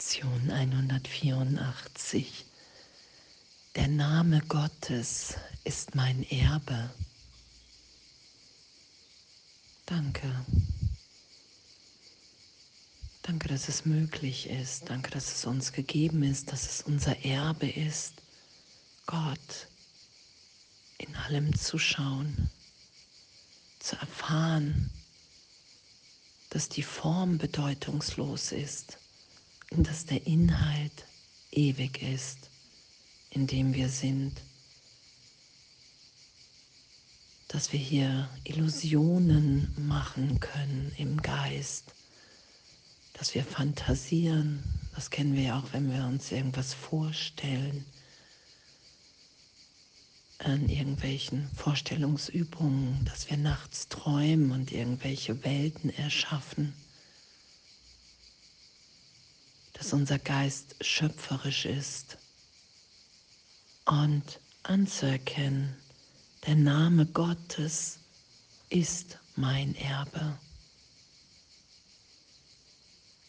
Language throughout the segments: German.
Lektion 184. Der Name Gottes ist mein Erbe. Danke. Danke, dass es möglich ist. Danke, dass es uns gegeben ist, dass es unser Erbe ist, Gott in allem zu schauen, zu erfahren, dass die Form bedeutungslos ist dass der Inhalt ewig ist, in dem wir sind, dass wir hier Illusionen machen können im Geist, dass wir fantasieren, das kennen wir ja auch, wenn wir uns irgendwas vorstellen, an irgendwelchen Vorstellungsübungen, dass wir nachts träumen und irgendwelche Welten erschaffen dass unser Geist schöpferisch ist und anzuerkennen, der Name Gottes ist mein Erbe.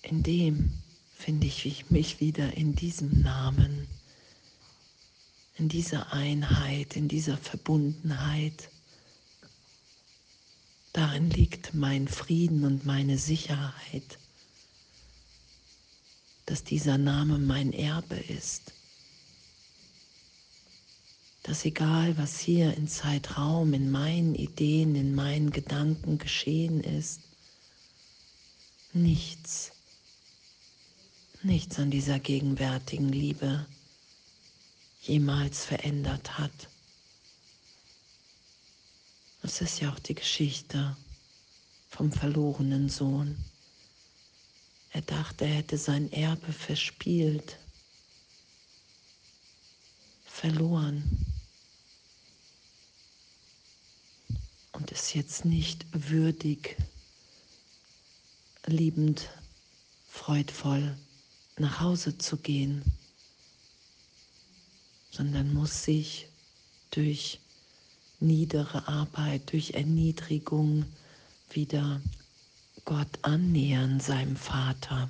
In dem finde ich mich wieder in diesem Namen, in dieser Einheit, in dieser Verbundenheit. Darin liegt mein Frieden und meine Sicherheit dass dieser Name mein Erbe ist. Dass egal, was hier in Zeitraum, in meinen Ideen, in meinen Gedanken geschehen ist, nichts, nichts an dieser gegenwärtigen Liebe jemals verändert hat. Das ist ja auch die Geschichte vom verlorenen Sohn. Er dachte, er hätte sein Erbe verspielt, verloren und ist jetzt nicht würdig, liebend, freudvoll nach Hause zu gehen, sondern muss sich durch niedere Arbeit, durch Erniedrigung wieder Gott annähern, seinem Vater.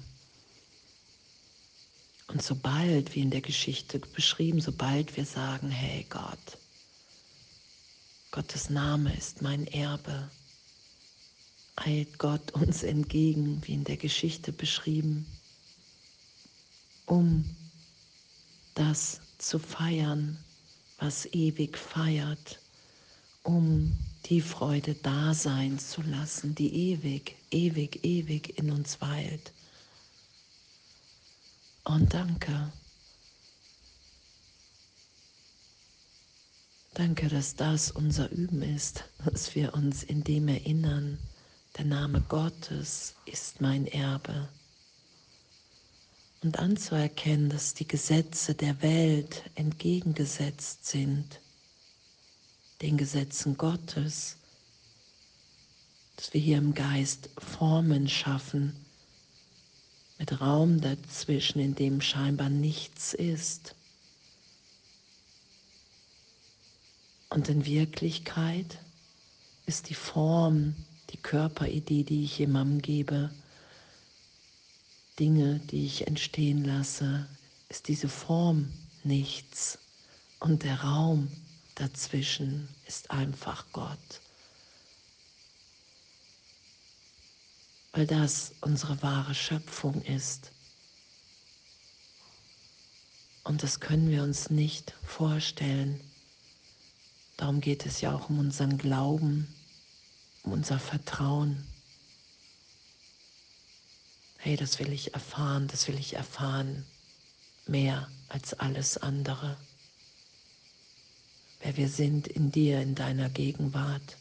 Und sobald, wie in der Geschichte beschrieben, sobald wir sagen, hey Gott, Gottes Name ist mein Erbe, eilt Gott uns entgegen, wie in der Geschichte beschrieben, um das zu feiern, was ewig feiert, um die Freude da sein zu lassen, die ewig, ewig, ewig in uns weilt. Und danke. Danke, dass das unser Üben ist, dass wir uns in dem erinnern, der Name Gottes ist mein Erbe. Und anzuerkennen, dass die Gesetze der Welt entgegengesetzt sind den Gesetzen Gottes, dass wir hier im Geist Formen schaffen, mit Raum dazwischen, in dem scheinbar nichts ist. Und in Wirklichkeit ist die Form, die Körperidee, die ich jemandem gebe, Dinge, die ich entstehen lasse, ist diese Form nichts. Und der Raum Dazwischen ist einfach Gott. Weil das unsere wahre Schöpfung ist. Und das können wir uns nicht vorstellen. Darum geht es ja auch um unseren Glauben, um unser Vertrauen. Hey, das will ich erfahren, das will ich erfahren, mehr als alles andere wer wir sind in dir, in deiner Gegenwart.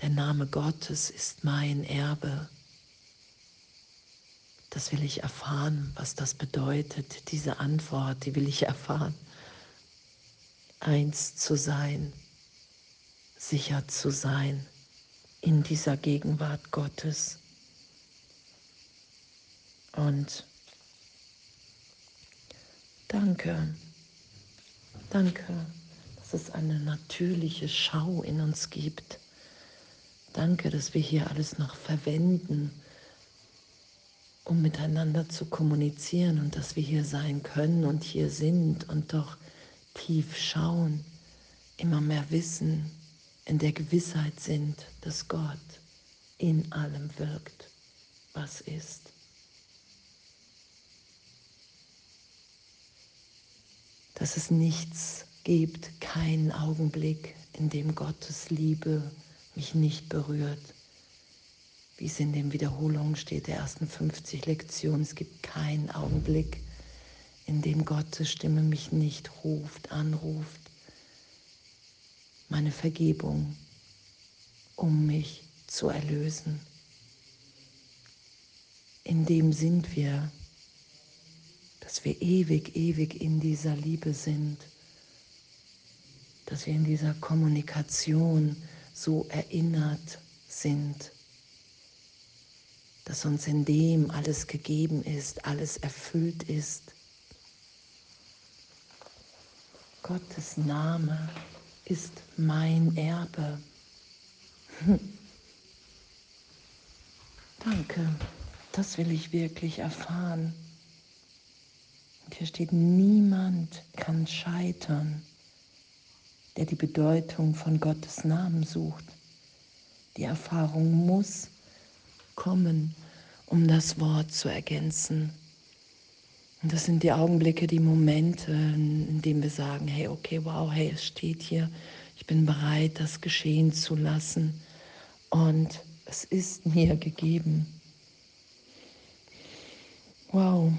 Der Name Gottes ist mein Erbe. Das will ich erfahren, was das bedeutet, diese Antwort, die will ich erfahren. Eins zu sein, sicher zu sein in dieser Gegenwart Gottes. Und danke. Danke, dass es eine natürliche Schau in uns gibt. Danke, dass wir hier alles noch verwenden, um miteinander zu kommunizieren und dass wir hier sein können und hier sind und doch tief schauen, immer mehr wissen, in der Gewissheit sind, dass Gott in allem wirkt, was ist. Dass es nichts gibt, keinen Augenblick, in dem Gottes Liebe mich nicht berührt. Wie es in den Wiederholungen steht, der ersten 50 Lektionen. Es gibt keinen Augenblick, in dem Gottes Stimme mich nicht ruft, anruft. Meine Vergebung, um mich zu erlösen. In dem sind wir, dass wir ewig, ewig in dieser Liebe sind, dass wir in dieser Kommunikation so erinnert sind, dass uns in dem alles gegeben ist, alles erfüllt ist. Gottes Name ist mein Erbe. Danke, das will ich wirklich erfahren. Hier steht, niemand kann scheitern, der die Bedeutung von Gottes Namen sucht. Die Erfahrung muss kommen, um das Wort zu ergänzen. Und das sind die Augenblicke, die Momente, in denen wir sagen, hey, okay, wow, hey, es steht hier, ich bin bereit, das geschehen zu lassen. Und es ist mir gegeben. Wow.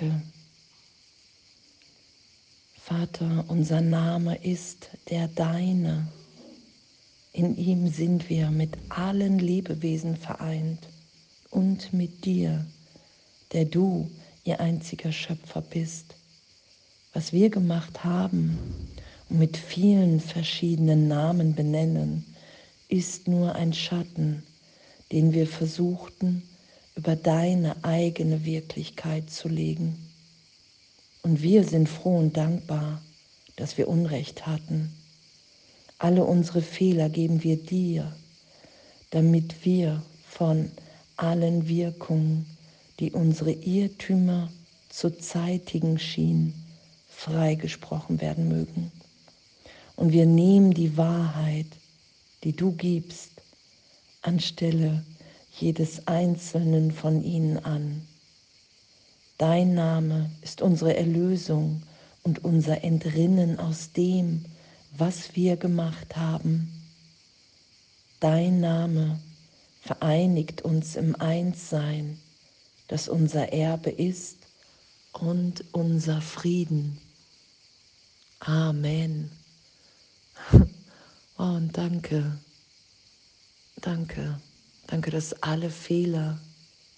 Danke. Vater, unser Name ist der Deine. In ihm sind wir mit allen Lebewesen vereint und mit dir, der du ihr einziger Schöpfer bist. Was wir gemacht haben und mit vielen verschiedenen Namen benennen, ist nur ein Schatten, den wir versuchten über deine eigene Wirklichkeit zu legen. Und wir sind froh und dankbar, dass wir Unrecht hatten alle unsere Fehler geben wir dir, damit wir von allen Wirkungen, die unsere Irrtümer zu zeitigen schienen, freigesprochen werden mögen. Und wir nehmen die Wahrheit, die du gibst, anstelle jedes einzelnen von ihnen an. Dein Name ist unsere Erlösung und unser Entrinnen aus dem, was wir gemacht haben. Dein Name vereinigt uns im Einssein, das unser Erbe ist und unser Frieden. Amen. Oh, und danke, danke, danke, dass alle Fehler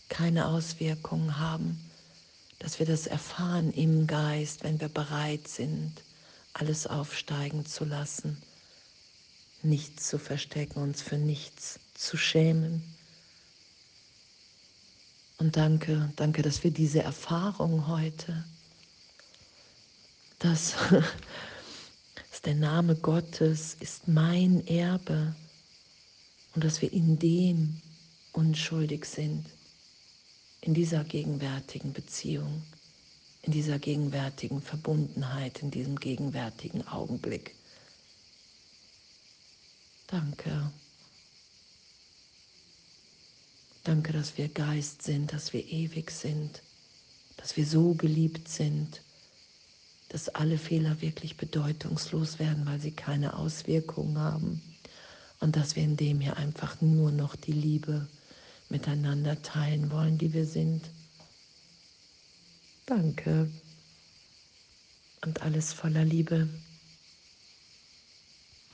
keine Auswirkungen haben, dass wir das erfahren im Geist, wenn wir bereit sind alles aufsteigen zu lassen, nichts zu verstecken, uns für nichts zu schämen. Und danke, danke, dass wir diese Erfahrung heute, dass, dass der Name Gottes ist mein Erbe und dass wir in dem unschuldig sind, in dieser gegenwärtigen Beziehung in dieser gegenwärtigen Verbundenheit, in diesem gegenwärtigen Augenblick. Danke. Danke, dass wir Geist sind, dass wir ewig sind, dass wir so geliebt sind, dass alle Fehler wirklich bedeutungslos werden, weil sie keine Auswirkungen haben und dass wir in dem hier einfach nur noch die Liebe miteinander teilen wollen, die wir sind. Danke. Und alles voller Liebe.